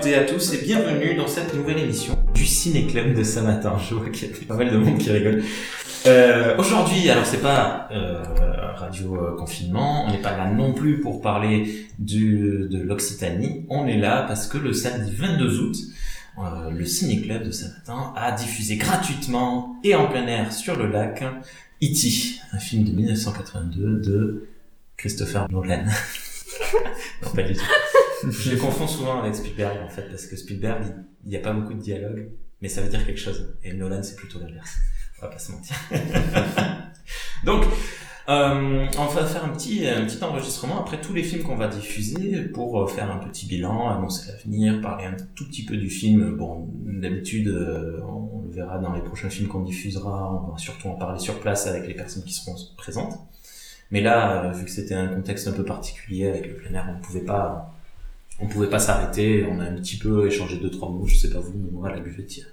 toutes à tous et bienvenue dans cette nouvelle émission du Ciné Club de ce matin. Je vois qu'il y a pas mal de monde qui rigole. Euh, Aujourd'hui, alors c'est pas euh, radio euh, confinement, on n'est pas là non plus pour parler de l'Occitanie. On est là parce que le samedi 22 août, le Ciné Club de ce matin a diffusé gratuitement et en plein air sur le lac E.T., un film de 1982 de Christopher Nolan. non, pas du tout. Je les confonds souvent avec Spielberg en fait, parce que Spielberg, il n'y a pas beaucoup de dialogue, mais ça veut dire quelque chose. Et Nolan, c'est plutôt l'inverse. On va pas se mentir. Donc, euh, on va faire un petit, un petit enregistrement après tous les films qu'on va diffuser pour euh, faire un petit bilan, annoncer l'avenir, parler un tout petit peu du film. Bon, d'habitude, euh, on le verra dans les prochains films qu'on diffusera. On va surtout en parler sur place avec les personnes qui seront présentes. Mais là, euh, vu que c'était un contexte un peu particulier avec le plein air, on pouvait pas, on pouvait pas s'arrêter. On a un petit peu échangé deux trois mots. Je sais pas vous, mais moi à la buvette, il y a-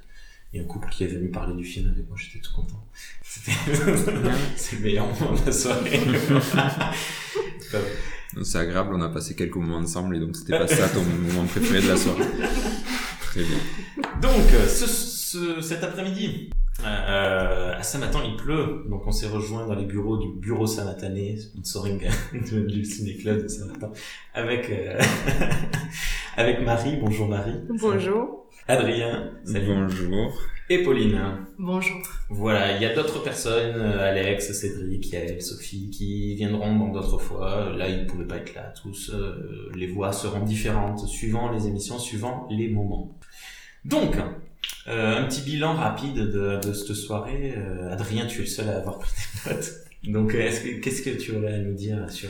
il y a un couple qui est venu parler du film avec moi. J'étais tout content. C'était, c'est le meilleur moment de la soirée. Pas vrai. Donc, C'est agréable, on a passé quelques moments ensemble et donc c'était pas ça ton moment préféré de la soirée. Très bien. Donc, euh, ce, ce- cet après-midi, euh, à Saint-Matan, il pleut. Donc, on s'est rejoint dans les bureaux du bureau Saint-Matané, sponsoring de- du ciné-club de Saint-Matan, avec, euh, avec Marie. Bonjour Marie. Bonjour. Adrien. Salut. Bonjour. Et Pauline. Bonjour. Voilà, il y a d'autres personnes, euh, Alex, Cédric, Yael, Sophie, qui viendront dans d'autres fois. Là, ils ne pouvaient pas être là tous. Euh, les voix seront différentes suivant les émissions, suivant les moments. Donc, euh, un petit bilan rapide de, de cette soirée. Euh, Adrien, tu es le seul à avoir pris des notes. Donc, euh, est-ce que- qu'est-ce que tu aurais à nous dire sur,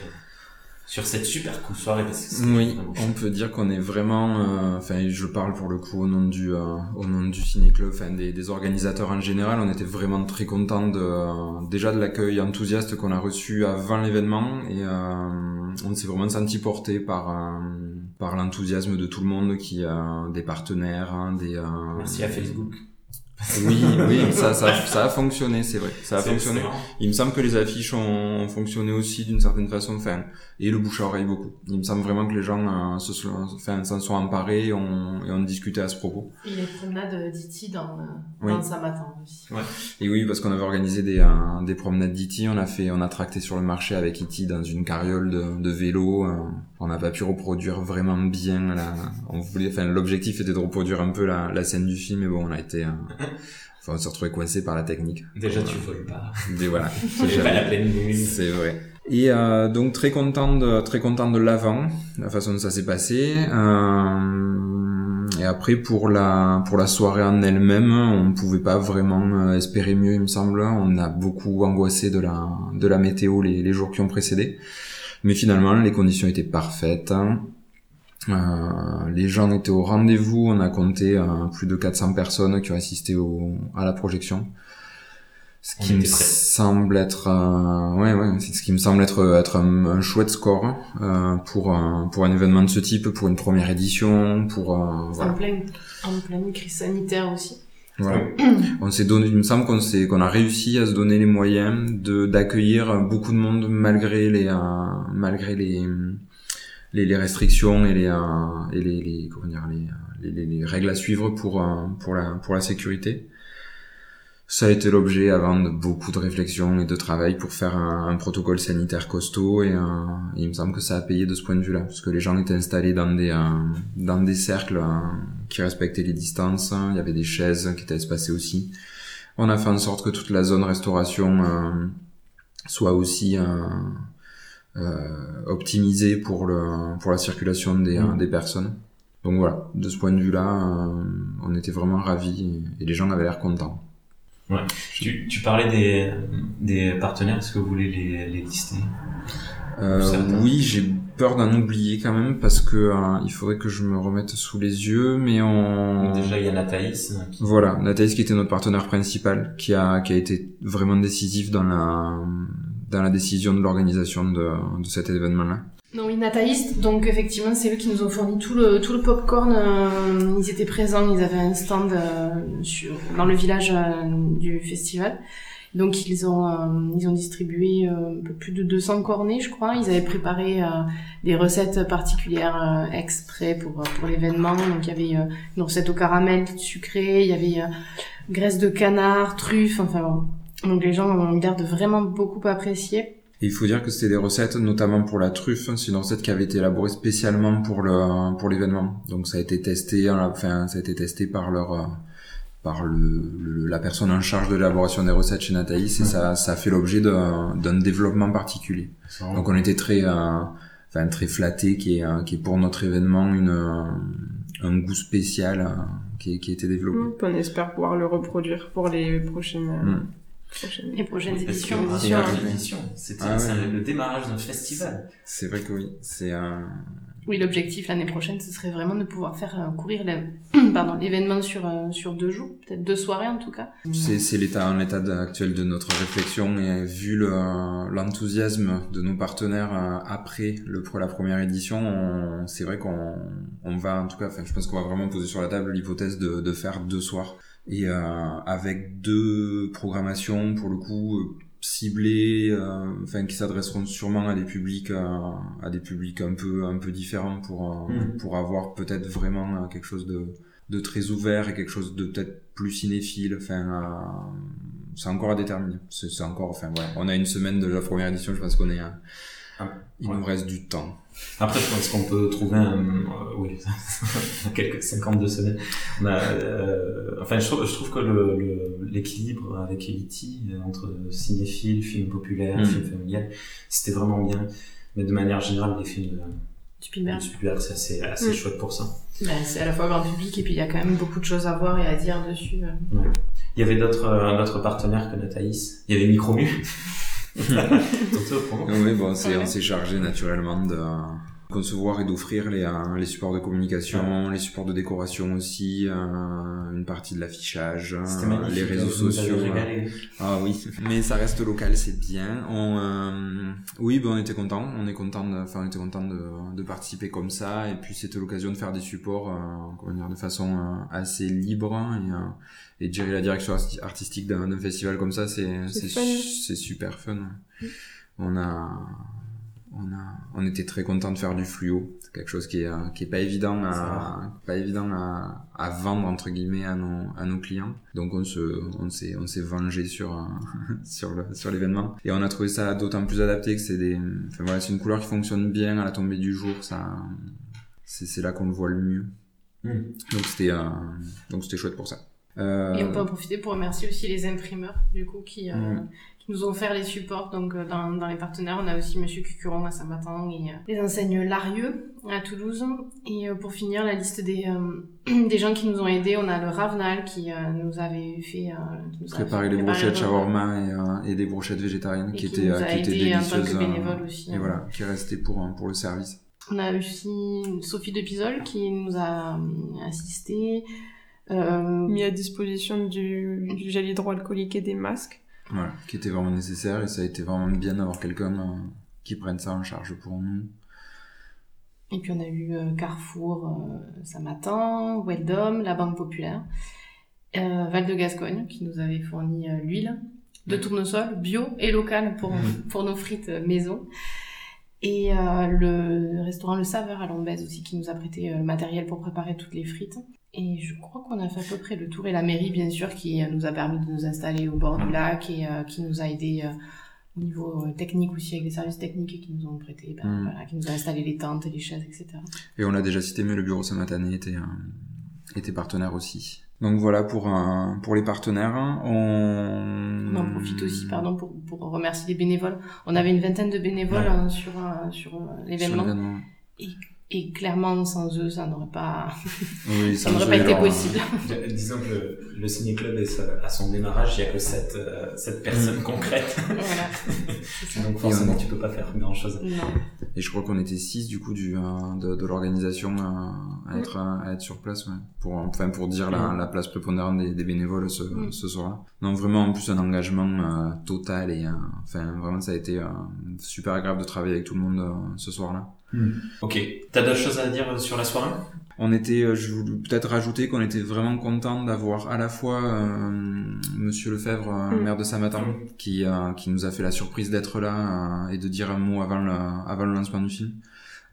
sur cette super cool soirée? Parce que c'était Oui, on peut dire qu'on est vraiment, euh, enfin, je parle pour le coup au nom du, euh, au nom du ciné-club, enfin des, des organisateurs en général. On était vraiment très contents de, euh, déjà de l'accueil enthousiaste qu'on a reçu avant l'événement et euh, on s'est vraiment senti porté par, euh, par l'enthousiasme de tout le monde, qui a des partenaires, hein, des. euh, Merci à Facebook. Oui, oui, ça, ça, ça a fonctionné, c'est vrai, ça a fonctionné. excellent. Il me semble que les affiches ont fonctionné aussi d'une certaine façon, enfin, et le bouche à oreille beaucoup. Il me semble vraiment que les gens euh, se sont, enfin, s'en sont emparés et ont, et ont discuté à ce propos. Et les promenades d'Iti dans, euh, Oui. dans Saint-Matin aussi. Et oui, parce qu'on avait organisé des, euh, des promenades d'Iti, on a fait, on a tracté sur le marché avec Iti dans une carriole de, de vélo. euh, on n'a pas pu reproduire vraiment bien la, on voulait, enfin, l'objectif était de reproduire un peu la, la scène du film, mais bon, on a été, euh, enfin, on s'est retrouvé coincé par la technique. Déjà, tu voles pas. Mais voilà. Tu pas la pleine lune. C'est vrai. Et euh, donc très content de très content de l'avant, la façon dont ça s'est passé. Euh, et après pour la pour la soirée en elle-même, on pouvait pas vraiment euh, espérer mieux, il me semble. On a beaucoup angoissé de la de la météo les, les jours qui ont précédé, mais finalement les conditions étaient parfaites. Euh, les gens étaient au rendez-vous. On a compté euh, plus de 400 personnes qui ont assisté au, à la projection. Ce qui me semble être, euh, ouais, ouais, c'est ce qui me semble être être un, un chouette score euh, pour un, pour un événement de ce type, pour une première édition, pour euh, voilà. En, pleine, en pleine crise sanitaire aussi. Voilà. On s'est donné, il me semble qu'on s'est, qu'on a réussi à se donner les moyens de d'accueillir beaucoup de monde malgré les, euh, malgré les, les, les restrictions et les, euh, et les, les, comment dire, les, les, les- les règles à suivre pour, euh, pour la, pour la sécurité. Ça a été l'objet avant de beaucoup de réflexions et de travail pour faire un, un protocole sanitaire costaud et, et il me semble que ça a payé de ce point de vue-là parce que les gens étaient installés dans des euh, dans des cercles euh, qui respectaient les distances. Il y avait des chaises qui étaient espacées aussi. On a fait en sorte que toute la zone restauration euh, soit aussi euh, optimisée pour le pour la circulation des, Mm. euh, des personnes. Donc voilà, de ce point de vue-là, euh, on était vraiment ravis et les gens avaient l'air contents. Tu, tu parlais des, des partenaires, est-ce que vous voulez les, les lister? Euh, oui, j'ai peur d'en oublier quand même parce que euh, il faudrait que je me remette sous les yeux, mais on Déjà, il y a Thaïs. hein, qui- Voilà, Nathalie qui était notre partenaire principal, qui a qui a été vraiment décisif dans la dans la décision de l'organisation de, de cet événement-là. Non, oui, Nathaïs, donc effectivement, c'est eux qui nous ont fourni tout le, tout le popcorn. euh, ils étaient présents, ils avaient un stand euh, sur, dans le village euh, du festival. Donc ils ont euh, ils ont distribué euh, un peu plus de 200 cornets, je crois. Ils avaient préparé des recettes particulières exprès pour pour l'événement. Donc il y avait une recette au caramel sucré, il y avait graisse de canard, truffe, enfin bon. Donc les gens ont l'air vraiment beaucoup apprécier. Et il faut dire que c'était des recettes, notamment pour la truffe, c'est une recette qui avait été élaborée spécialement pour le pour l'événement. Donc ça a été testé, enfin ça a été testé par leur par le, la personne en charge de l'élaboration des recettes chez Nathalie, et ça ça fait l'objet d'un développement particulier. Donc on était très euh, enfin très flatté qui est qui est pour notre événement une un goût spécial euh, qui, qui a été développé. Mmh, on espère pouvoir le reproduire pour les prochaines mmh. Les prochaines éditions. C'était ah le démarrage d'un festival. C'est vrai que oui. C'est un. Oui, l'objectif l'année prochaine, ce serait vraiment de pouvoir faire euh, courir l'événement sur euh, sur deux jours, peut-être deux soirées en tout cas. C'est l'état en état actuel de notre réflexion et vu l'enthousiasme de nos partenaires euh, après le la première édition, c'est vrai qu'on on va en tout cas, enfin, je pense qu'on va vraiment poser sur la table l'hypothèse de, faire deux soirs et avec deux programmations pour le coup euh, ciblées euh, enfin qui s'adresseront sûrement à des publics à des publics un peu un peu différents pour mm. pour avoir peut-être vraiment quelque chose de de très ouvert et quelque chose de peut-être plus cinéphile. Enfin c'est encore à déterminer. C'est encore enfin ouais. On a une semaine de la première édition je pense qu'on est ah, il nous reste du temps après, je pense qu'on peut trouver un, euh, oui, quelques 52 semaines. On a, euh, enfin, je trouve, je trouve que l'équilibre le, avec Elite entre cinéphile, film populaire, mm. film familial, c'était vraiment bien. Mais de manière générale, les films du Spielberg, c'est assez, assez mm. chouette pour ça. Ben, c'est à la fois grand public et puis il y a quand même beaucoup de choses à voir et à dire dessus. Euh. Ouais. Il y avait d'autres euh, d'autres partenaires que Nathalie. Il y avait Micromu. oui, bon, c'est, on s'est chargé naturellement de concevoir et d'offrir les, euh, les supports de communication, les supports de décoration aussi, euh, une partie de l'affichage, euh, les réseaux sociaux. Ah oui, mais ça reste local, c'est bien. On, oui, ben on était content, on est content, de, enfin on était content de, de participer comme ça, et puis c'était l'occasion de faire des supports, comment dire, de façon assez libre et et gérer la direction artistique d'un festival comme ça, c'est c'est super fun. Mm. On a on a on était très content de faire du fluo, c'est quelque chose qui est qui est pas évident à pas évident à, à vendre entre guillemets à nos à nos clients. Donc on se on s'est on s'est vengé sur sur le sur l'événement et on a trouvé ça d'autant plus adapté que c'est des enfin voilà, c'est une couleur qui fonctionne bien à la tombée du jour, ça c'est c'est là qu'on le voit le mieux. Mm. Donc c'était euh, donc c'était chouette pour ça. Euh... Et on peut en profiter pour remercier aussi les imprimeurs, du coup, qui, euh, mm. Qui nous ont offert les supports. Donc, euh, dans, dans les partenaires, on a aussi Monsieur Cucuron à Saint-Martin et euh, les enseignes Larieux à Toulouse. Et pour finir, la liste des, des gens qui nous ont aidés, on a le Ravenal qui nous avait fait... Nous préparer les brochettes shawarma et, et des brochettes végétariennes qui, étaient, qui étaient délicieuses. aussi, et voilà, qui restaient pour, pour le service. On a aussi Sophie Depisol qui nous a assisté euh, mis à disposition du, du gel hydroalcoolique et des masques. Voilà, qui était vraiment nécessaire et ça a été vraiment bien d'avoir quelqu'un euh, qui prenne ça en charge pour nous. Et puis on a eu euh, Carrefour euh, Samatan, Weldom, la Banque Populaire, euh, Val de Gascogne qui nous avait fourni l'huile de tournesol bio et local pour, pour nos frites maison. Et le restaurant Le Saveur à Lombez aussi qui nous a prêté le matériel pour préparer toutes les frites. Et je crois qu'on a fait à peu près le tour. Et la mairie, bien sûr, qui euh, nous a permis de nous installer au bord du lac et euh, qui nous a aidé euh, au niveau technique aussi, avec des services techniques qui nous ont prêté, ben, mm. voilà, qui nous a installé les tentes, les chaises, etc. Et on l'a déjà cité, mais le bureau Saint-Matané était, était partenaire aussi. Donc voilà pour pour les partenaires. On... on en profite aussi, pardon, pour, pour remercier les bénévoles. On avait une vingtaine de bénévoles hein, sur sur l'événement. Et et clairement, sans eux, ça n'aurait pas, oui, ça n'aurait pas été possible. Disons que le, le ciné-club est à son démarrage, il n'y a que cette, euh, cette personne mm. concrète. Voilà. Donc forcément, tu peux pas faire grand chose. Non. Et je crois qu'on était six, du coup, du, euh, de, de l'organisation euh, à, être, à être sur place, ouais. Pour, enfin, pour dire la, mm. la place prépondérante des, des bénévoles ce, mm. ce soir-là. Non, vraiment, en plus, un engagement total et, enfin, vraiment, ça a été super agréable de travailler avec tout le monde ce soir-là. Ok. T'as d'autres choses à dire sur la soirée? On était, euh, je voulais peut-être rajouter qu'on était vraiment content d'avoir à la fois euh, Monsieur Lefebvre, euh, Mm. maire de Saint-Martin, qui, euh, qui nous a fait la surprise d'être là euh, et de dire un mot avant le, avant le lancement du film.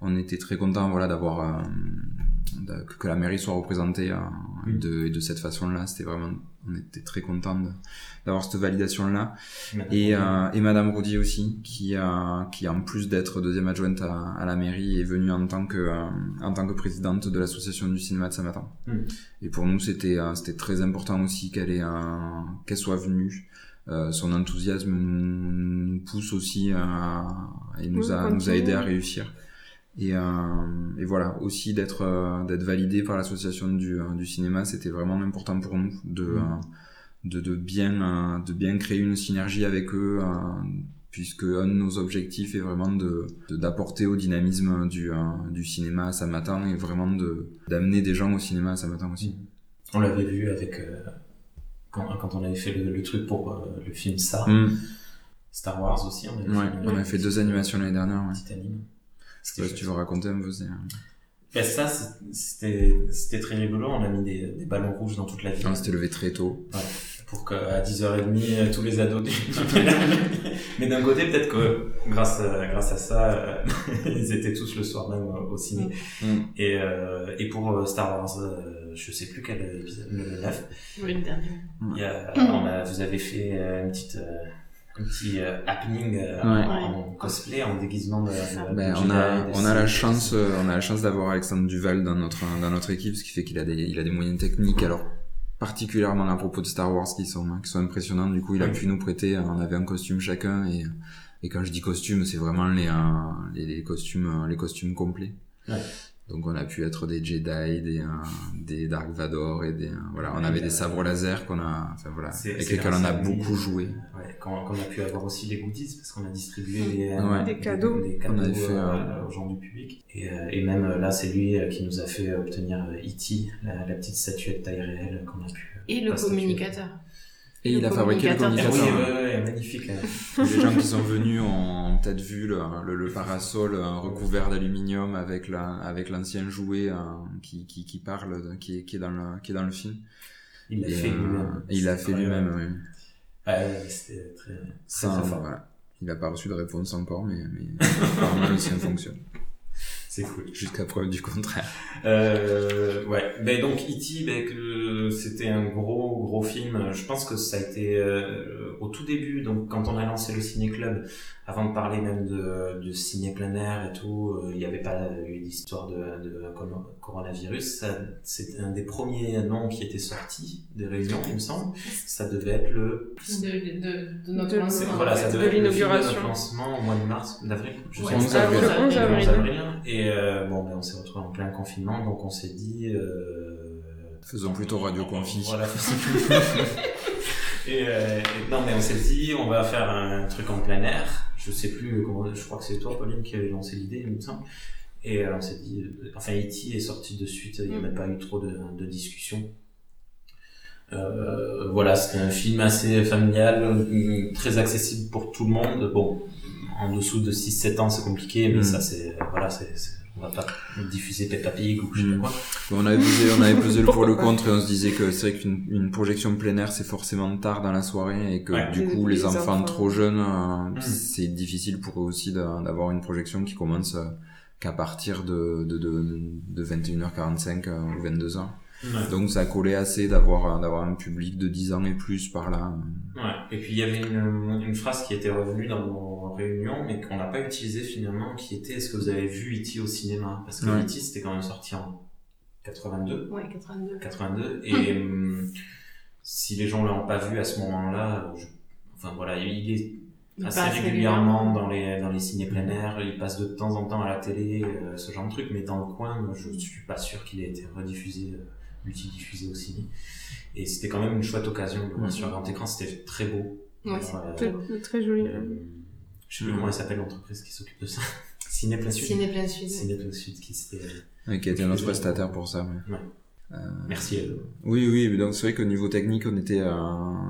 On était très content, voilà, d'avoir euh, de- que, que la mairie soit représentée euh, Mm. de, et de cette façon-là. C'était vraiment, on était très content de- d'avoir cette validation-là. Et, euh, et Madame Roudy aussi, qui, a, qui en plus d'être deuxième adjointe à, à la mairie, est venue en tant que, euh, en tant que présidente de l'association du cinéma de Saint-Martin. Mm. Et pour nous, c'était, euh, c'était très important aussi qu'elle ait, un- qu'elle soit venue. Euh, son enthousiasme nous, nous pousse aussi à, et nous Oui, a, nous a aidé à réussir. Et, euh, et voilà, aussi d'être euh, d'être validé par l'association du, euh, du cinéma, c'était vraiment important pour nous de, Mm. de, de bien de bien créer une synergie avec eux puisque un de nos objectifs est vraiment de d'apporter au dynamisme du, du cinéma à Saint-Martin et vraiment de d'amener des gens au cinéma à Saint-Martin aussi. On l'avait vu avec euh, quand, quand on avait fait le, le truc pour euh, le film ça, Mm. Star Wars aussi. On avait Ouais, fait, on a fait deux animations l'année dernière. Ouais. Sais pas si tu veux raconter un peu. c'est- Ben, ça, c'était c'était très rigolo. On a mis des, des ballons rouges dans toute la ville. On s'était levé très tôt. pour qu'à 10h30, euh, tous les ados... Mais d'un côté, peut-être que grâce à, grâce à ça, euh, ils étaient tous le soir même au ciné. Mm. Et, euh, et pour euh, Star Wars, euh, je sais plus quel épisode, le 9, Oui, le dernier. il y a, on a, vous avez fait une petite... euh, un petit euh, happening euh, Ouais. en cosplay, en déguisement de, de- Ben, de on a, de on a la chance, euh, on a la chance d'avoir Alexandre Duval dans notre, dans notre équipe, ce qui fait qu'il a des, il a des moyens techniques, alors particulièrement à propos de Star Wars qui sont, qui sont impressionnants. Du coup, il a Oui. pu nous prêter, on avait un costume chacun et, et quand je dis costume, c'est vraiment les, euh, les, les costumes, euh, les costumes complets. Ouais. Donc on a pu être des Jedi, des, euh, des Dark Vador et des, euh, voilà, on avait euh, des sabres laser qu'on a, enfin voilà, avec lesquels on a beaucoup euh, joué. Ouais, quand, quand on a pu avoir aussi les goodies, parce qu'on a distribué Mm. les, euh, Ouais. Des cadeaux. des cadeaux On avait fait, euh, euh, aux gens du public. Et, euh, et même euh, là, c'est lui euh, qui nous a fait obtenir euh, E.T., la, la petite statuette taille réelle qu'on a pu. euh, Et le statuer. Et Le il a fabriqué le communicateur. Ah oui, ouais, ouais, magnifique. là. Les gens qui sont venus ont peut-être vu le, le, le parasol euh, recouvert d'aluminium avec la, avec l'ancien jouet euh, qui, qui, qui parle, qui est, qui est dans le, qui est dans le film. Il l'a fait euh, lui-même. et il l'a fait lui-même, oui. C'était très, très, Sans- très fort. voilà. Il n'a pas reçu de réponse encore, mais, mais apparemment le sien fonctionne. C'est cool. Jusqu'à preuve du contraire. Euh, ouais, ben donc E.T., ben, que c'était un gros gros film. Je pense que ça a été euh, au tout début, donc quand on a lancé le ciné club, avant de parler même de, de ciné plein air et tout, euh, il n'y avait pas eu d'histoire de, de coro- coronavirus. Ça, C'est un des premiers noms qui était sorti des réunions, il me semble. Ça devait être le De, de, de notre lancement. voilà, ça de devait être le film de l'inauguration. notre lancement au mois de mars, d'avril, je Ouais, sais 11 plus. avril. Le 11 avril. 11 avril. Et euh, bon, ben, on s'est retrouvé en plein confinement, donc on s'est dit. Euh, Faisons plutôt radio confi. Voilà. et, euh, et non, mais on s'est dit, on va faire un truc en plein air. Je sais plus comment. Je crois que c'est toi, Pauline, qui avait lancé l'idée, il me semble. Et euh, on s'est dit, enfin, E.T. est sorti de suite. Il n'y a Mm. même pas eu trop de, de discussions. Euh, voilà, c'était un film assez familial, très accessible pour tout le monde. Bon, en dessous de 6-7 ans, c'est compliqué, mais Mm. ça, c'est, voilà, c'est, c'est- on va pas diffuser Peppa Pig ou je sais pas Mm. quoi. On avait pesé, on avait pesé le pour le contre et on se disait que c'est vrai qu'une une projection plein air c'est forcément tard dans la soirée et que Ouais. du coup les, les enfants, enfants. trop jeunes Mm. euh, c'est difficile pour eux aussi d'a- d'avoir une projection qui commence euh, qu'à partir de, de, de, de 21h45 euh, ou 22h. Ouais. Donc ça collait assez d'avoir euh, d'avoir un public de 10 ans et plus par là. Ouais. Et puis il y avait une, une phrase qui était revenue dans nos réunions, mais qu'on n'a pas utilisée finalement, qui était Est-ce que vous avez vu E.T. au cinéma? Parce que Ouais. E.T. c'était quand même sorti en 82. Ouais, 82. 82 et hum, si les gens l'ont pas vu à ce moment-là, je- enfin voilà, il est Il assez régulièrement dans les dans les ciné plein air, il passe de temps en temps à la télé, euh, ce genre de truc, mais dans le coin, je suis pas sûr qu'il ait été rediffusé, euh, multidiffusé au ciné. Et c'était quand même une chouette occasion de voir sur grand écran, c'était très beau. Ouais, Euh, Très, très joli. euh, je sais plus comment elle s'appelle l'entreprise qui s'occupe de ça. Ciné plein sud. Ciné plein sud. Ciné plein sud qui s'était Et qui été notre prestataire pour ça. ouais. Ouais. Merci à eux. Oui, oui, donc c'est vrai qu'au niveau technique, on était, euh,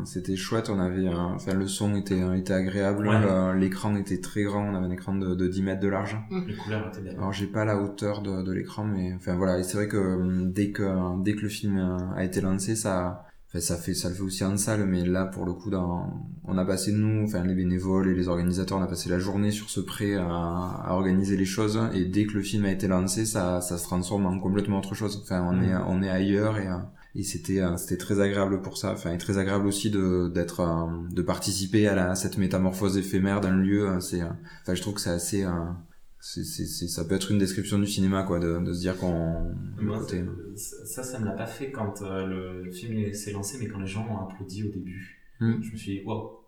c'était chouette, on avait, euh, enfin, le son était, était agréable, Ouais. euh, l'écran était très grand, on avait un écran de, de 10 mètres de large. Les couleurs étaient belles. Alors j'ai pas la hauteur de, de l'écran, mais enfin voilà, et c'est vrai que euh, dès que dès que le film euh, a été lancé, ça, enfin, ça fait ça le fait aussi en salle, mais là pour le coup, dans, on a passé nous, enfin les bénévoles et les organisateurs, on a passé la journée sur ce prêt à, à organiser les choses, et dès que le film a été lancé, ça ça se transforme en complètement autre chose. Enfin on est on est ailleurs et euh, et c'était euh, c'était très agréable pour ça. Enfin et très agréable aussi de d'être euh, de participer à, la, à cette métamorphose éphémère d'un lieu. C'est enfin je trouve que c'est assez c'est c'est c'est- ça peut être une description du cinéma quoi de, de se dire qu'on le Moi, côté- ça, ça, ça me l'a pas fait quand euh, le film s'est lancé, mais quand les gens ont applaudi au début. Hmm. Je me suis dit, wow.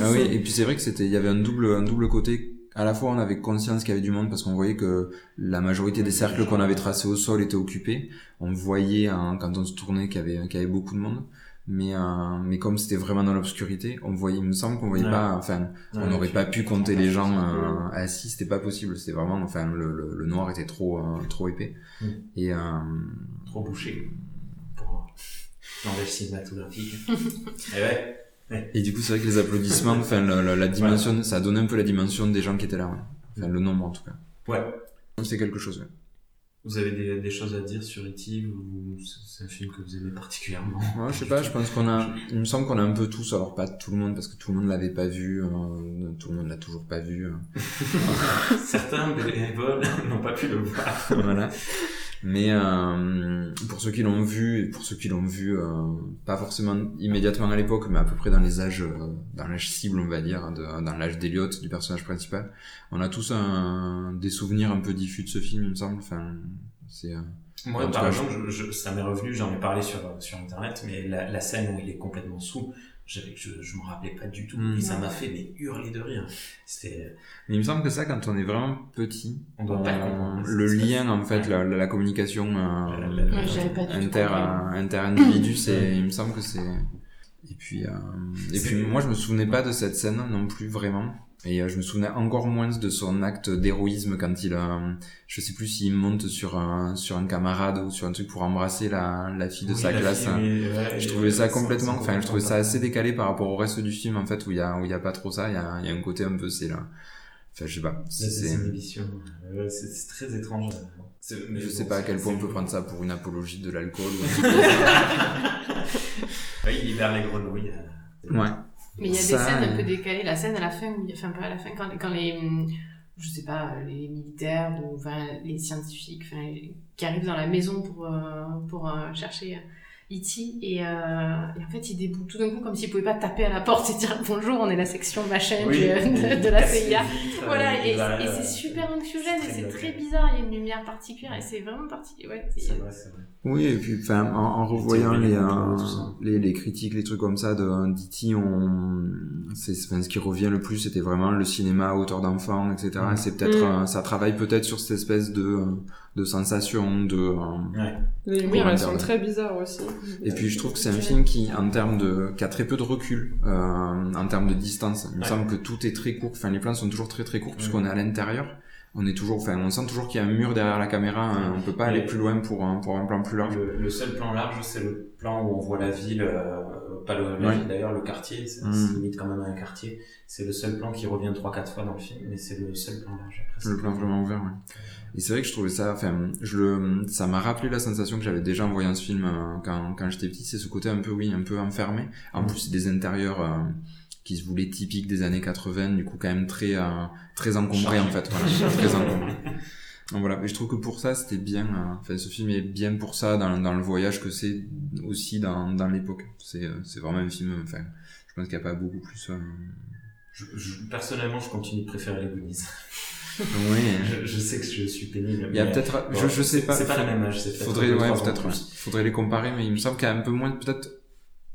ah oui et puis c'est vrai que c'était il y avait un double un double côté à la fois on avait conscience qu'il y avait du monde parce qu'on voyait que la majorité des cercles qu'on avait tracés au sol étaient occupés on voyait hein, quand on se tournait qu'il y avait qu'il y avait beaucoup de monde mais euh, mais comme c'était vraiment dans l'obscurité on voyait il me semble qu'on voyait Ouais. pas enfin on n'aurait pas pu compter les gens euh, assis c'était pas possible c'était vraiment enfin le, le, le noir était trop euh, trop épais Mm. et euh, Trop bouché pour l'envers cinématographique. Et ouais. et du coup c'est vrai que les applaudissements enfin la, la, la dimension ça a donné un peu la dimension des gens qui étaient là ouais. enfin le nombre en tout cas Ouais. c'est quelque chose ouais. Vous avez des, des choses à dire sur E.T. ou c'est un film que vous aimez particulièrement? Ouais, je sais pas, je pense qu'on a, il me semble qu'on a un peu tous, alors pas tout le monde parce que tout le monde l'avait pas vu, euh, tout le monde l'a toujours pas vu, euh, Certains bénévoles n'ont pas pu le voir. voilà. Mais euh, pour ceux qui l'ont vu et pour ceux qui l'ont vu, euh, pas forcément immédiatement à l'époque, mais à peu près dans les âges, euh, dans l'âge cible, on va dire, de- dans l'âge d'Eliot, du personnage principal, on a tous un, des souvenirs un peu diffus de ce film, il me semble. Enfin, c'est. euh, Moi, par exemple, je, je- ça m'est revenu, j'en ai parlé sur, sur internet, mais la, la scène où il est complètement sous, je, je m'en rappelais pas du tout. Mm. Et ça m'a fait mais, hurler de rire. C'était, Mais il me semble que ça, quand on est vraiment petit, on doit pas le euh, le lien en fait, la, la, la communication euh, Ouais, Ouais, j'avais pas du tout inter compris. inter individu, c'est, il me semble que c'est. Et puis, euh, et puis moi je me souvenais pas de cette scène non plus vraiment. Et euh, je me souvenais encore moins de son acte d'héroïsme quand il, euh, je sais plus s'il monte sur un sur un camarade ou sur un truc pour embrasser la, la fille de Oui, sa la classe. fille, hein. mais, ouais, Je trouvais ça complètement, enfin, je trouvais ça assez décalé par rapport au reste du film, en fait, où il y a, où il y a pas trop ça, il y a, il y a un côté un peu, c'est là. Enfin, je sais pas. C'est, très étrange. Mais je bon, sais pas à quel point on peut prendre ça pour une apologie de l'alcool ou. Ouais, il libère les grenouilles. euh. Ouais. Mais il y a Ça, des scènes un euh, peu décalées. La scène à la fin, enfin pas à la fin, quand, quand les, hum, je sais pas, les militaires ou enfin, les scientifiques, enfin, qui arrivent dans la maison pour euh, pour euh, chercher E.T. et, euh, et en fait ils déboutent tout d'un coup comme s'ils pouvaient pas taper à la porte et dire bonjour, on est la section machin Oui, il de, de la CIA. vitres, Voilà, euh, et, il et euh, c'est super anxiogène et c'est c'est très bizarre, il y a une lumière particulière et c'est vraiment particulier. Ouais, c'est- C'est vrai, c'est vrai. Oui, et puis, enfin, en, en revoyant théories, les, les euh, les, les critiques, les trucs comme ça de d'E.T., on, c'est, enfin, ce qui revient le plus, c'était vraiment le cinéma à hauteur d'enfant, etc. Mm. C'est peut-être, Mm. euh, ça travaille peut-être sur cette espèce de, euh, de sensation, de, euh, Ouais. Les lumières, elles sont très bizarres aussi. Et puis je trouve que c'est un film qui, en termes de, qui a très peu de recul, euh, en termes de distance. Il me Ouais. semble que tout est très court. Enfin, les plans sont toujours très très courts puisqu'on Ouais. est à l'intérieur. On est toujours, enfin, on sent toujours qu'il y a un mur derrière la caméra. hein. On peut pas aller plus loin pour un, pour un plan plus large. Le, le seul plan large, c'est le plan où on voit la ville, euh, pas le, la Ouais. ville d'ailleurs, le quartier, c'est Mm. c'est limite quand même un quartier. C'est le seul plan qui revient 3-4 fois dans le film, mais c'est le seul plan large. Après, Le plan vraiment ouvert, ouais. Et c'est vrai que je trouvais ça, enfin, je le, ça m'a rappelé la sensation que j'avais déjà en voyant ce film euh, quand, quand j'étais petit. C'est ce côté un peu, oui, un peu enfermé. En Mm. plus, c'est des intérieurs euh, qui se voulaient typiques des années 80, du coup, quand même très, euh, très encombrés, en fait. Voilà, très encombrés. Donc voilà, mais je trouve que pour ça, c'était bien, euh, enfin, ce film est bien pour ça, dans, dans le voyage que c'est aussi dans, dans l'époque. C'est, euh, c'est vraiment un film, enfin, je pense qu'il n'y a pas beaucoup plus, euh... Je, je- personnellement, je continue de préférer les Goonies. Oui. je, je sais que je suis pénible. Il y a mais- peut-être, bon, je, je sais pas. C'est pas la même âge, c'est peut-être Faudrait, ouais, peut-être, faudrait les comparer, mais il me semble qu'il y a un peu moins, peut-être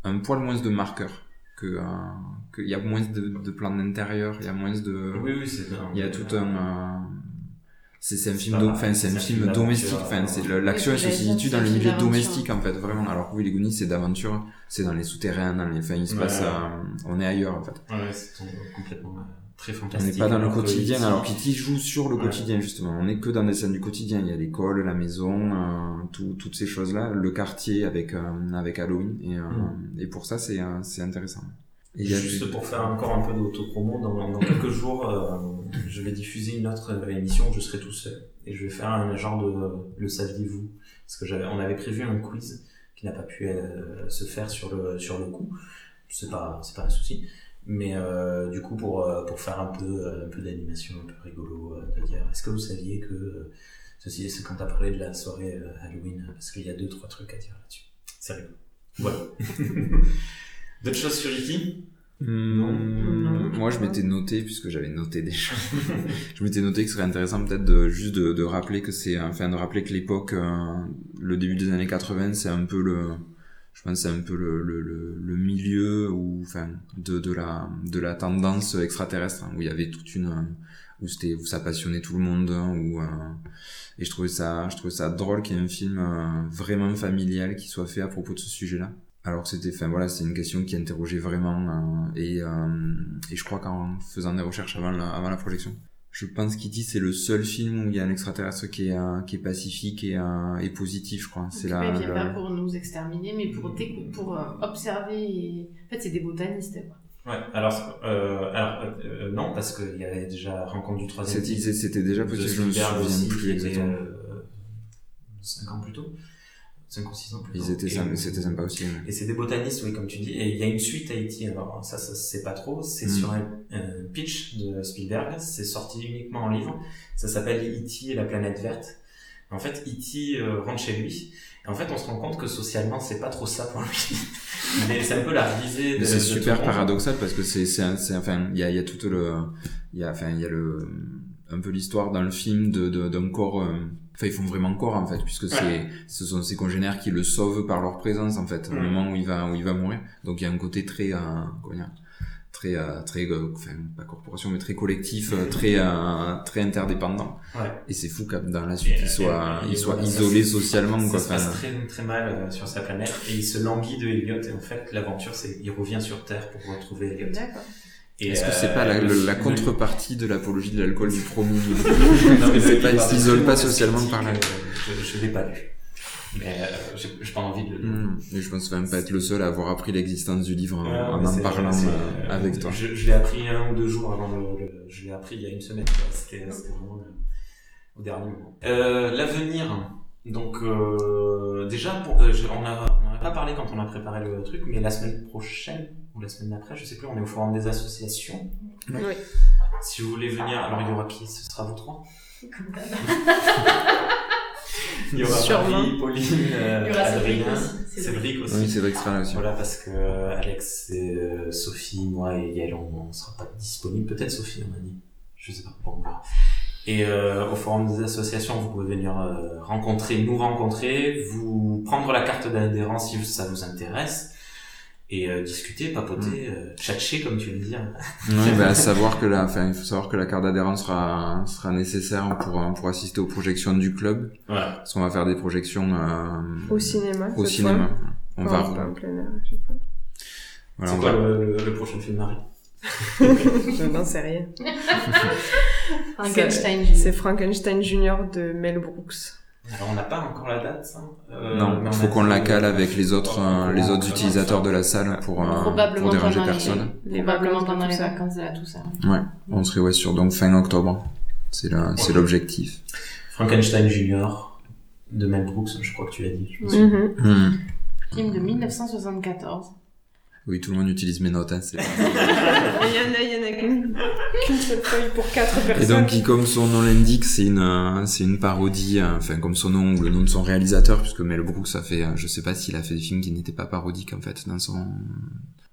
un poil moins de marqueurs, que, euh, qu'il y a moins de, de plans d'intérieur, il y a moins de, Oui, oui, c'est il y a tout un, euh, c'est, c'est un film, enfin, c'est un film film domestique, enfin, c'est l'action elle se situe dans le milieu domestique, en fait, vraiment. Alors que oui, les Goonies, c'est d'aventure, c'est dans les souterrains, dans les, enfin, il se passe, ouais. euh, on est ailleurs, en fait. Ouais, c'est complètement euh, très On fantastique. n'est pas dans le quotidien, E.T. alors qu'E.T. joue sur le Ouais. quotidien justement. On n'est que dans des scènes du quotidien. Il y a l'école, la maison, euh, tout- toutes ces choses-là, le quartier avec euh, avec Halloween. Et, euh, Mm. et pour ça, c'est euh, c'est intéressant. Et Juste pour faire encore un peu d'autopromo, dans, dans quelques jours, euh, je vais diffuser une autre émission où je serai tout seul. Et je vais faire un genre de le saviez-vous? Parce que j'avais, on avait prévu un quiz qui n'a pas pu euh, se faire sur le, sur le coup. C'est pas, c'est pas un souci. Mais euh, du coup, pour, euh, pour faire un peu, un peu d'animation, un peu rigolo, euh, de dire est-ce que vous saviez que. euh, Ceci, c'est quand t'as parlé de la soirée euh, Halloween, parce qu'il y a deux, trois trucs à dire là-dessus. C'est rigolo. Voilà. D'autres choses sur E.T. Hmm, Non. Moi, je m'étais noté, puisque j'avais noté des choses, je m'étais noté que ce serait intéressant peut-être de juste de, de rappeler que c'est, enfin, de rappeler que l'époque, euh, le début des années 80, c'est un peu le, je pense, que c'est un peu le, le, le, le milieu où, enfin, de, de la, de la tendance extraterrestre, hein, où il y avait toute une, où c'était, où ça passionnait tout le monde, hein, où, euh, et je trouvais ça, je trouvais ça drôle qu'il y ait un film euh, vraiment familial qui soit fait à propos de ce sujet-là alors que c'était enfin voilà c'est une question qui interrogeait vraiment euh, et euh, et je crois qu'en faisant des recherches avant la, avant la projection je pense qu'E.T. c'est le seul film où il y a un extraterrestre qui est euh, qui est pacifique et euh, et positif je crois c'est la, il vient la- pas pour nous exterminer, mais pour, décou- pour euh, observer. Et... En fait, c'est des botanistes. Quoi. Ouais, alors, euh, alors euh, non, parce qu'il y avait déjà Rencontre du troisième c'était c'était déjà petit je me souviens qui plus était exactement 5 ans plus tôt. 5 ou 6 ans plus tôt. ils étaient Et- sympa c'était sympa aussi. Et c'est des botanistes, oui, comme tu dis. Et il y a une suite à E.T. Alors, ça, ça se sait pas trop. C'est Mm. sur un, un pitch de Spielberg. C'est sorti uniquement en livre. Ça s'appelle E.T. et la planète verte. En fait, E.T. euh, rentre chez lui. Et en fait, on se rend compte que socialement, c'est pas trop ça pour lui. Est- C'est un peu la risée de Mais c'est super paradoxal parce que c'est c'est c'est enfin il y a y a tout le il y a enfin il y a le un peu l'histoire dans le film de de- d'un corps euh, enfin ils font vraiment corps en fait puisque c'est ce sont ses congénères qui le sauvent par leur présence en fait au Mm. moment où il va où il va mourir donc il y a un côté très euh, comment dire très euh, très euh, enfin pas corporation mais très collectif euh, très euh, très interdépendant Ouais. et c'est fou que dans la suite Et- il soit et- et il soit isolé socialement Ça quoi se passe Enfin, très, très mal euh, sur sa planète et il se languit de Elliot et en fait l'aventure c'est il revient sur Terre pour retrouver Elliot. D'accord. Et, Est-ce que euh, c'est pas la, le le- contrepartie de l'apologie de l'alcool du livre Non, mais C'est le pas- pas socialement par là. euh, Je, je l'ai pas lu. Mais euh, j'ai pas envie de le lire. Hmm. Et je pense quand même pas être le seul à avoir appris l'existence du livre en, Ouais, en en parlant euh, euh, avec toi. Je, je l'ai appris un ou deux jours avant le, le- je l'ai appris il y a une semaine. quoi. C'était c'était vraiment euh, au dernier moment. Euh, L'avenir. Donc euh, déjà, pour, euh, on a pas parlé quand on a préparé le truc, mais la semaine prochaine ou la semaine d'après, je sais plus, on est au forum des associations. Oui. Si vous voulez venir, alors il y aura qui? Ce sera vous trois Comme d'hab. Il y aura Sûrement. Marie, Pauline, euh, Il y aura Cédric Adrien, aussi. Cédric. Cédric aussi. Oui, c'est vrai que ce sera là aussi. Voilà, parce que euh, Alex, et, euh, Sophie, moi et Yael, on ne sera pas disponibles. Peut-être Sophie, on a dit. Je sais pas, on verra. Et euh, au forum des associations, vous pouvez venir euh, rencontrer, nous rencontrer, vous prendre la carte d'adhérence si ça vous intéresse, et euh, discuter, papoter, euh, tchatcher comme tu veux dire. Oui, bah, savoir que la, enfin, il faut savoir que la carte d'adhérence sera, sera nécessaire pour, euh, pour assister aux projections du club. Voilà. Parce qu'on va faire des projections, euh, Au cinéma. au cinéma. fois. On Pas- va, pas en plein air à chaque fois. voilà, C'est on quoi va- le- le prochain film, Marie? Je n'en sais rien. Frankenstein. C'est Frankenstein Junior de Mel Brooks. Alors on n'a pas encore la date. hein. Euh, non, il faut qu'on la cale avec les autres, euh, les autres utilisateurs de la salle pour, euh, pour déranger personne. Les Probablement pendant les vacances de la Toussaint. Ouais, on serait ouais, sur donc fin octobre. C'est l'objectif. Frankenstein Junior de Mel Brooks, je crois que tu l'as dit. je me Oui. souviens. Mhm. Hmm. Film de 1974. Oui, tout le monde utilise mes notes. Hein, Et Il y en a, il y en a qu'une qu'une seule feuille pour quatre Et personnes. donc, qui, comme son nom l'indique, c'est une, euh, c'est une parodie, euh, enfin, comme son nom ou le nom de son réalisateur, puisque Mel Brooks a fait, euh, je sais pas s'il a fait des films qui n'étaient pas parodiques, en fait, dans son,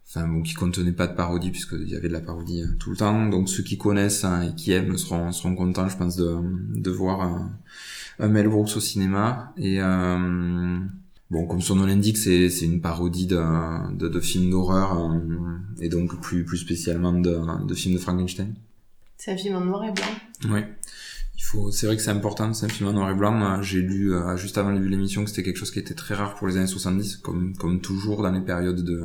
enfin, bon, qui contenaient pas de parodie, puisqu'il y avait de la parodie tout le temps. Donc, ceux qui connaissent hein, et qui aiment seront, seront contents, je pense, de, de voir un, un Mel Brooks au cinéma. Et, euh, Bon, comme son nom l'indique, c'est c'est une parodie de, de, de films d'horreur euh, et donc plus plus spécialement de, de films de Frankenstein. C'est un film en noir et blanc. Oui. Il faut, c'est vrai que c'est important, c'est un film en noir et blanc. Euh, J'ai lu, euh, juste avant le début de l'émission, que c'était quelque chose qui était très rare pour les années 70, comme, comme toujours dans les périodes de,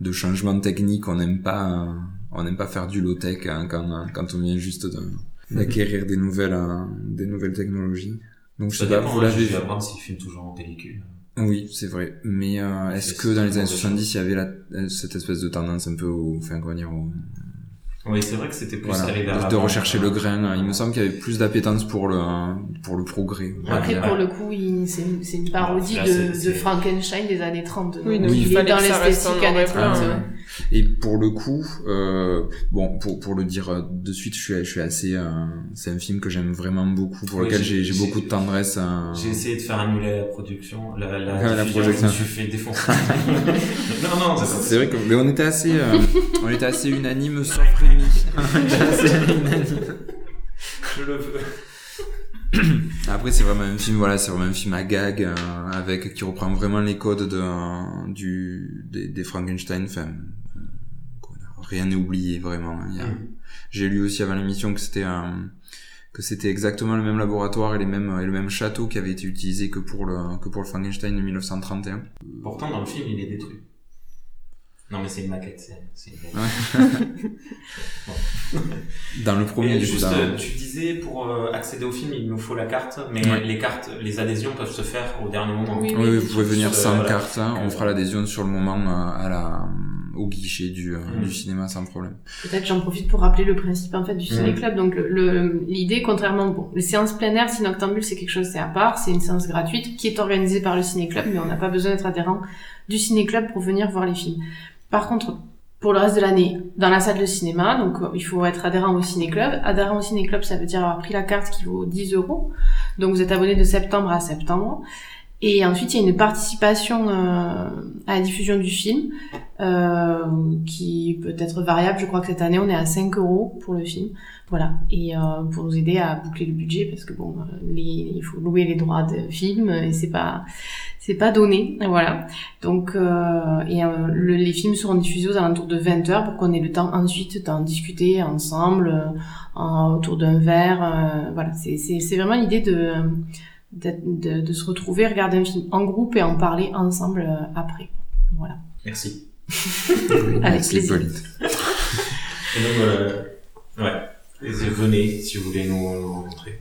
de changements techniques. On n'aime pas, euh, on n'aime pas faire du low tech hein, quand quand on vient juste de d'acquérir des nouvelles euh, des nouvelles technologies. Donc je Ça sais pas, dépend, vous hein, l'avez j'ai dû apprendre s'il filme toujours en pellicule. Oui, c'est vrai. Mais euh, est-ce que dans les années vraiment 70, il y avait la, euh, cette espèce de tendance un peu au, enfin, comment dire, au- Oui, c'est vrai que c'était plus voilà, vers de, rechercher le grain. hein. Il me semble qu'il y avait plus d'appétence pour le, pour le progrès. Après, pour le coup, il- c'est une, c'est une parodie Là, de, de Frankenstein des années 30. Oui, donc il il est dans l'esthétique années blanc, 30. ouais. Et pour le coup, euh, bon, pour, pour le dire euh, de suite, je suis, je suis assez, euh, c'est un film que j'aime vraiment beaucoup, pour Oui, lequel j'ai- j'ai beaucoup de tendresse. euh, J'ai essayé de faire annuler la production, la, la, Ah, la projection. je me suis fait défoncer. non, non, c'est vrai que, mais on était assez, euh, on était assez unanime, sauf Rémi. On était assez unanime. Je le veux. Après, c'est vraiment un film, voilà, c'est vraiment un film à gag, euh, avec, qui reprend vraiment les codes de, euh, du, des, des Frankenstein, enfin, rien n'est oublié, vraiment. Il y a- Mm. J'ai lu aussi avant l'émission que c'était un, que c'était exactement le même laboratoire et les mêmes, et le même château qui avait été utilisé que pour le, que pour le Frankenstein de 1931. Pourtant, dans le film, il est détruit. Non, mais c'est une maquette, c'est c'est une Dans le premier, du coup, juste, dans- euh, tu disais, pour euh, accéder au film, il nous faut la carte, mais Ouais. les cartes, les adhésions peuvent se faire au dernier moment. Oui, Oui, oui, vous pouvez venir Euh, sans voilà. carte, hein. on fera l'adhésion sur le moment euh, à la, au guichet du, euh, Mm. du cinéma sans problème. Peut-être j'en profite pour rappeler le principe en fait du Mm. ciné-club. Donc le- le- l'idée, contrairement bon, les séances plein air, c'est quelque chose c'est à part, c'est une séance gratuite qui est organisée par le ciné-club, mais on n'a pas besoin d'être adhérent du ciné-club pour venir voir les films. Par contre, pour le reste de l'année, dans la salle de cinéma, donc euh, il faut être adhérent au ciné-club. Adhérent au ciné-club, ça veut dire avoir pris la carte qui vaut 10 euros. Donc vous êtes abonné de septembre à septembre. Et ensuite, il y a une participation euh, à la diffusion du film euh, qui peut être variable. Je crois que cette année, on est à 5 euros pour le film. Voilà. Et euh, pour nous aider à boucler le budget, parce que bon, il faut louer les droits de film et c'est pas, c'est pas donné. Voilà. Donc, euh, et euh, le- les films seront diffusés aux alentours de 20 heures pour qu'on ait le temps ensuite d'en discuter ensemble euh, autour d'un verre. voilà. C'est, vraiment l'idée de, de, se retrouver, regarder un film en groupe et en parler ensemble après. Voilà. Merci. Avec plaisir. poli. Et donc, euh, ouais. Et venez si vous voulez nous, rencontrer.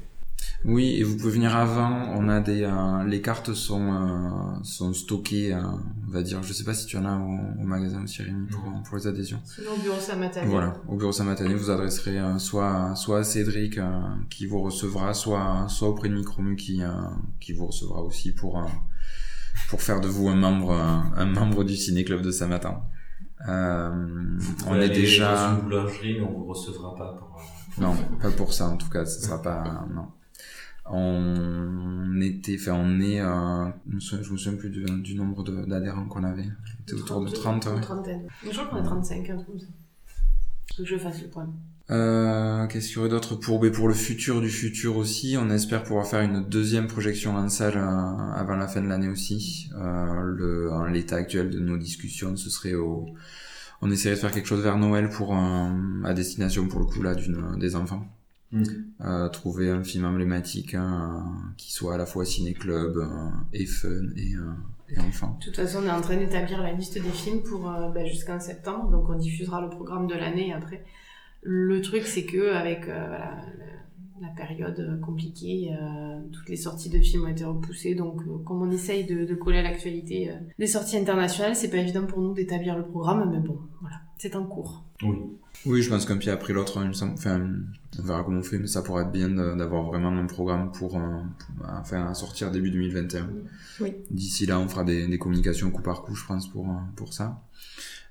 Oui, et vous pouvez venir avant. On a des, euh, les cartes sont euh, sont stockées, euh, on va dire. Je sais pas si tu en as au, au magasin aussi, Rémi, pour, pour les adhésions. Sinon, au bureau Saint-Matin. Voilà, au bureau Saint-Matané, vous adresserez euh, soit soit à Cédric euh, qui vous recevra, soit soit auprès de Micromu qui euh, qui vous recevra aussi pour euh, pour faire de vous un membre euh, un membre du ciné club de Saint-Matin. Euh, Vous on est déjà dans une boulangerie, mais on vous recevra pas pour. euh, non, pas pour ça en tout cas, ce sera pas non. On était, enfin on est, euh, je me souviens, je me souviens plus du, du nombre d'adhérents qu'on avait. C'était autour de 30. ouais. Une trentaine. Je crois qu'on est 35, un truc comme ça. Faut que je fasse le point. Euh, Qu'est-ce qu'il y aurait d'autre pour, ben, pour le futur du futur aussi On espère pouvoir faire une deuxième projection en salle euh, avant la fin de l'année aussi. Euh, l'état actuel de nos discussions, ce serait au... On essaierait de faire quelque chose vers Noël pour un- à destination pour le coup là d'une des enfants. Mm. Euh, trouver un film emblématique hein, qui soit à la fois ciné-club euh, et fun et, euh, De toute façon, on est en train d'établir la liste des films pour euh, bah, jusqu'en septembre, donc on diffusera le programme de l'année après. Le truc, c'est que avec euh, la période euh, compliquée, toutes les sorties de films ont été repoussées, donc comme on essaye de, de coller à l'actualité des sorties internationales, c'est pas évident pour nous d'établir le programme, mais bon, voilà, c'est en cours. Oui. Oui, je pense qu'un pied après l'autre, il me semble- enfin, on verra comment on fait, mais ça pourrait être bien d'avoir vraiment un programme pour, euh, pour- enfin, à sortir début 2021. Oui. D'ici là, on fera des, des communications coup par coup, je pense, pour, euh, pour ça.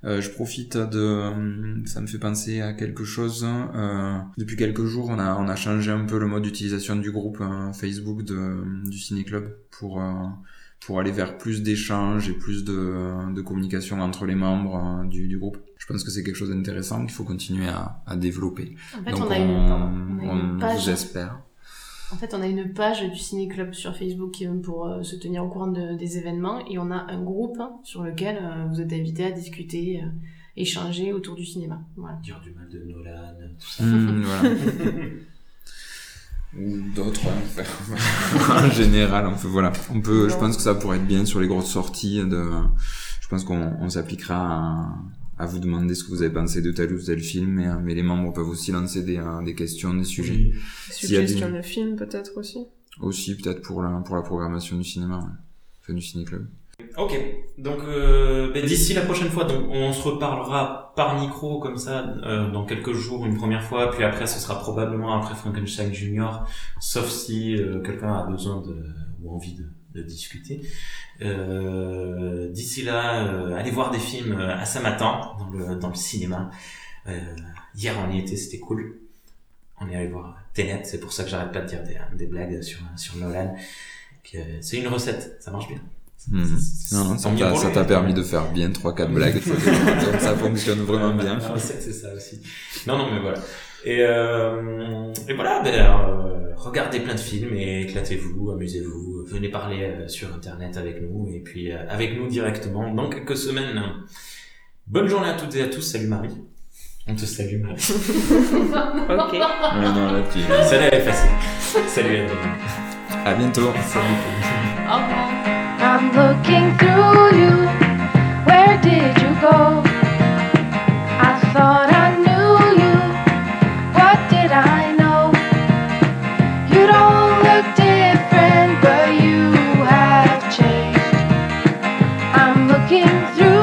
Euh, je profite de, euh, ça me fait penser à quelque chose. euh, depuis quelques jours, on a, on a changé un peu le mode d'utilisation du groupe euh, Facebook de, du Ciné Club pour, euh, pour aller vers plus d'échanges et plus de, de communication entre les membres euh, du, du groupe. Je pense que c'est quelque chose d'intéressant qu'il faut continuer à, à développer. En fait, Donc on a une, pardon, on a une on page. vous espère. En fait, on a une page du Ciné Club sur Facebook qui- pour euh, se tenir au courant de- des événements et on a un groupe hein, sur lequel euh, vous êtes invités à discuter, euh, échanger autour du cinéma. Voilà. Dire du mal de Nolan, tout ça. Hmm, voilà. Ou d'autres. hein, en général, on peut, voilà. On peut, je pense que ça pourrait être bien sur les grosses sorties de, je pense qu'on on s'appliquera à, à vous demander ce que vous avez pensé de tel ou tel film, mais, mais les membres peuvent aussi lancer des, euh, des questions, des sujets. A des- Suggestion de film peut-être aussi. Aussi peut-être pour la, pour la programmation du cinéma, ouais. enfin du ciné-club. Ok, donc euh, ben, d'ici la prochaine fois, donc on se reparlera par micro comme ça euh, dans quelques jours une première fois, puis après ce sera probablement après Frankenstein Junior, sauf si euh, quelqu'un a besoin de ou envie de, de discuter. Euh, d'ici là, euh, allez voir des films euh, à Samatan dans le dans le cinéma. Hier on y était, c'était cool. On est allé voir Tenet, c'est pour ça que j'arrête pas de dire des, des blagues sur sur Nolan. C'est une recette, ça marche bien. C'est- Non, non, ça t'a ça permis de faire bien 3-4 blagues, donc ça fonctionne vraiment bien. Recette, c'est ça aussi. Non, non, mais voilà. Et, euh, et voilà, ben, euh, regardez plein de films et éclatez-vous, amusez-vous, venez parler euh, sur Internet avec nous et puis euh, avec nous directement dans quelques semaines. Bonne journée à toutes et à tous. Salut Marie. On te salue Marie. Ok. Ouais, non, là, tu- Celle-là elle est facile. Salut Adrien. À bientôt. Salut. Au revoir. Looking through you. Where did you go? I thought I knew you. What did I know? You don't look different, but you have changed. I'm looking through